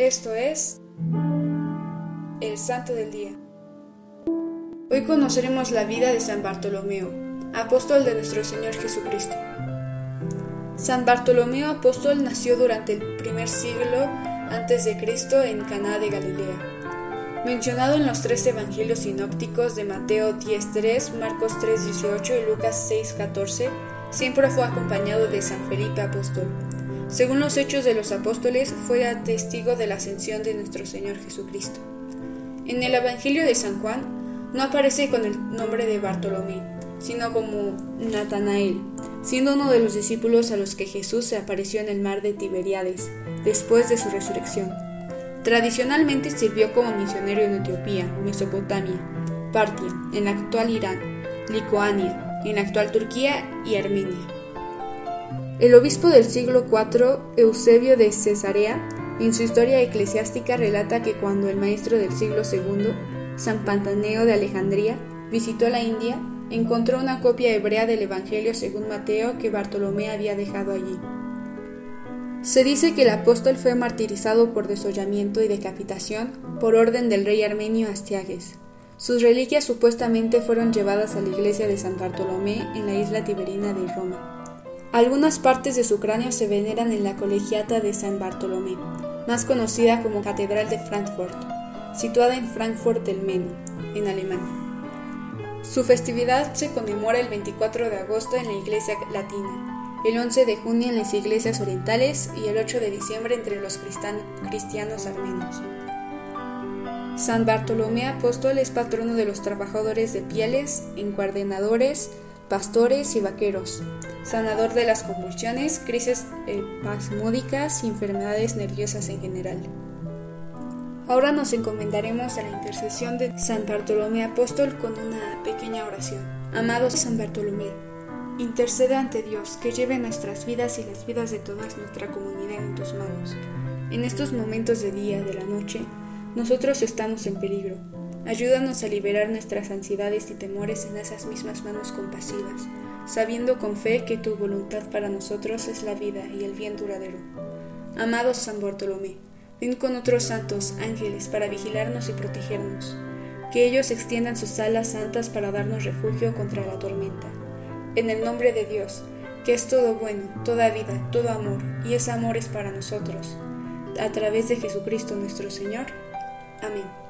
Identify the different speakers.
Speaker 1: Esto es el Santo del Día. Hoy conoceremos la vida de San Bartolomeo, apóstol de nuestro Señor Jesucristo. San Bartolomeo apóstol nació durante el primer siglo antes de Cristo en Caná de Galilea. Mencionado en los tres evangelios sinópticos de Mateo 10:3, Marcos 3:18 y Lucas 6:14, siempre fue acompañado de San Felipe apóstol. Según los hechos de los apóstoles, fue testigo de la ascensión de nuestro Señor Jesucristo. En el Evangelio de San Juan no aparece con el nombre de Bartolomé, sino como Natanael, siendo uno de los discípulos a los que Jesús se apareció en el mar de Tiberiades, después de su resurrección. Tradicionalmente sirvió como misionero en Etiopía, Mesopotamia, Partia, en la actual Irán, Licoania, en la actual Turquía y Armenia. El obispo del siglo IV, Eusebio de Cesarea, en su historia eclesiástica relata que cuando el maestro del siglo II, San Pantaneo de Alejandría, visitó la India, encontró una copia hebrea del Evangelio según Mateo que Bartolomé había dejado allí. Se dice que el apóstol fue martirizado por desollamiento y decapitación por orden del rey armenio Astiages. Sus reliquias supuestamente fueron llevadas a la iglesia de San Bartolomé en la isla tiberina de Roma. Algunas partes de su cráneo se veneran en la colegiata de San Bartolomé, más conocida como Catedral de Frankfurt, situada en Frankfurt del Meno, en Alemania. Su festividad se conmemora el 24 de agosto en la Iglesia Latina, el 11 de junio en las iglesias orientales y el 8 de diciembre entre los cristianos armenios. San Bartolomé Apóstol es patrono de los trabajadores de pieles, encuadenadores, pastores y vaqueros, sanador de las convulsiones, crisis espasmódicas y enfermedades nerviosas en general. Ahora nos encomendaremos a la intercesión de San Bartolomé Apóstol con una pequeña oración. Amado San Bartolomé, intercede ante Dios que lleve nuestras vidas y las vidas de toda nuestra comunidad en tus manos. En estos momentos de día, de la noche, nosotros estamos en peligro. Ayúdanos a liberar nuestras ansiedades y temores en esas mismas manos compasivas, sabiendo con fe que tu voluntad para nosotros es la vida y el bien duradero. Amado San Bartolomé, Ven con otros santos ángeles para vigilarnos y protegernos. Que ellos extiendan sus alas santas para darnos refugio contra la tormenta. En el nombre de Dios, que es todo bueno, toda vida, todo amor, y ese amor es para nosotros. A través de Jesucristo nuestro Señor. Amén.